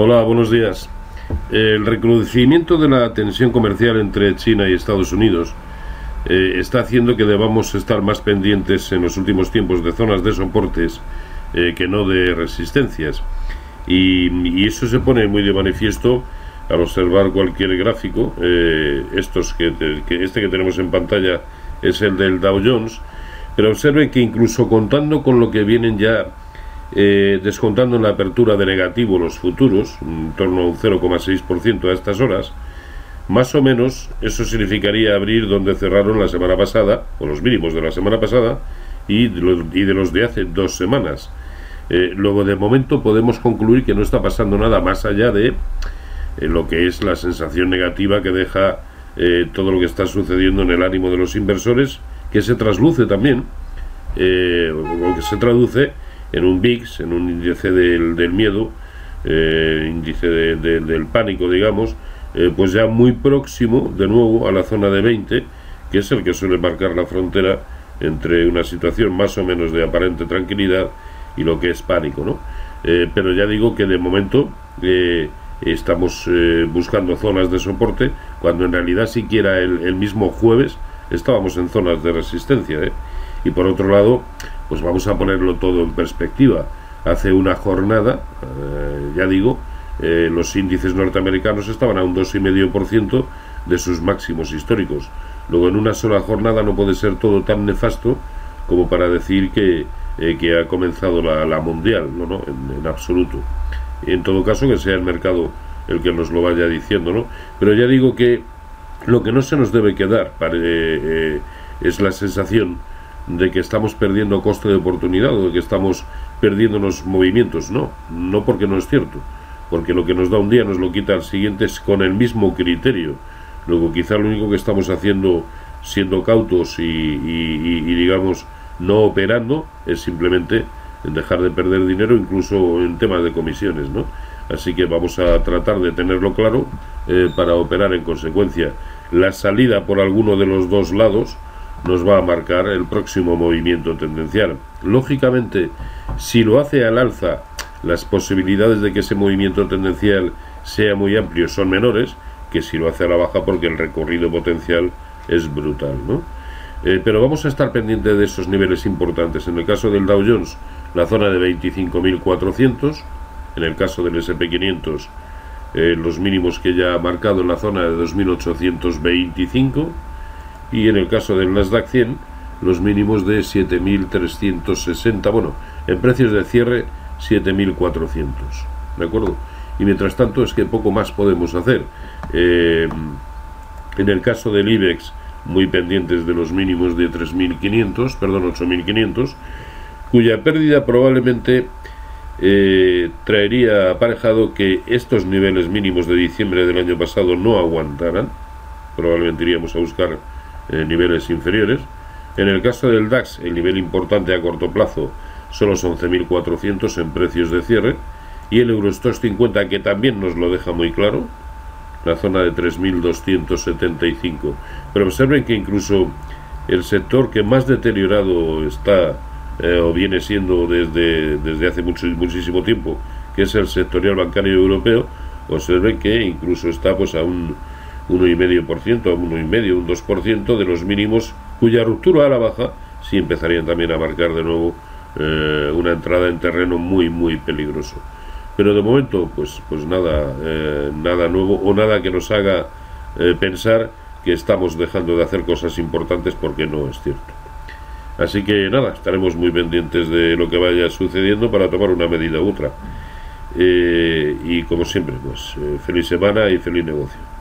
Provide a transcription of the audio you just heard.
Hola, buenos días. El recrudecimiento de la tensión comercial entre China y Estados Unidos eh, está haciendo que debamos estar más pendientes en los últimos tiempos de zonas de soportes eh, que no de resistencias. Y, eso se pone muy de manifiesto al observar cualquier gráfico. Eh, estos que, este que tenemos en pantalla es el del Dow Jones, pero observe que incluso contando con lo que vienen ya eh, descontando en la apertura de negativo los futuros, en torno a un 0,6% a estas horas, más o menos eso significaría abrir donde cerraron la semana pasada, o los mínimos de la semana pasada, y de los, y de, los de hace dos semanas. Eh, luego, de momento, podemos concluir que no está pasando nada más allá de eh, lo que es la sensación negativa que deja todo lo que está sucediendo en el ánimo de los inversores, que se trasluce también, o que se traduce en un VIX, en un índice del, del miedo, eh, índice del pánico, digamos, eh, pues ya muy próximo de nuevo a la zona de 20, que es el que suele marcar la frontera entre una situación más o menos de aparente tranquilidad y lo que es pánico, ¿no? Eh, pero ya digo que de momento estamos buscando zonas de soporte, cuando en realidad siquiera el, el mismo jueves estábamos en zonas de resistencia, Y por otro lado, pues vamos a ponerlo todo en perspectiva. Hace una jornada, eh, ya digo, eh, los índices norteamericanos estaban a un 2,5% de sus máximos históricos. Luego, en una sola jornada no puede ser todo tan nefasto como para decir que, eh, que ha comenzado la, mundial, no, no, en, absoluto. En todo caso, que sea el mercado el que nos lo vaya diciendo, ¿no? Pero ya digo que lo que no se nos debe quedar es la sensación de que estamos perdiendo coste de oportunidad o de que estamos perdiendo los movimientos. No, no porque no es cierto, porque lo que nos da un día nos lo quita al siguiente es con el mismo criterio. Luego quizá lo único que estamos haciendo siendo cautos y, digamos no operando es simplemente dejar de perder dinero incluso en temas de comisiones, ¿no? Así que vamos a tratar de tenerlo claro eh, para operar en consecuencia. La salida por alguno de los dos lados nos va a marcar el próximo movimiento tendencial. Lógicamente, si lo hace al alza, las posibilidades de que ese movimiento tendencial sea muy amplio son menores que si lo hace a la baja porque el recorrido potencial es brutal, ¿no? Eh, pero vamos a estar pendientes de esos niveles importantes. En el caso del Dow Jones, la zona de 25.400. En el caso del SP500, eh, los mínimos que ya ha marcado en la zona de 2.825 y en el caso del Nasdaq 100 los mínimos de 7.360, bueno, en precios de cierre 7.400, ¿de acuerdo? Y mientras tanto es que poco más podemos hacer. Eh, en el caso del IBEX, muy pendientes de los mínimos de 3.500, perdón, 8.500, cuya pérdida probablemente eh, traería aparejado que estos niveles mínimos de diciembre del año pasado no aguantaran. Probablemente iríamos a buscar niveles inferiores. En el caso del DAX, el nivel importante a corto plazo son los 11.400 en precios de cierre y el Eurostox 50 que también nos lo deja muy claro, la zona de 3.275. Pero observen que incluso el sector que más deteriorado está eh, o viene siendo desde, desde hace mucho, muchísimo tiempo, que es el sectorial bancario europeo, observen que incluso está pues a un 1,5%, 1,5%, un 2% de los mínimos cuya ruptura a la baja sí empezarían también a marcar de nuevo eh, una entrada en terreno muy muy peligroso. Pero de momento pues pues nada eh, nada nuevo o nada que nos haga eh, pensar que estamos dejando de hacer cosas importantes porque no es cierto. Así que nada, estaremos muy pendientes de lo que vaya sucediendo para tomar una medida u otra. y como siempre, pues feliz semana y feliz negocio.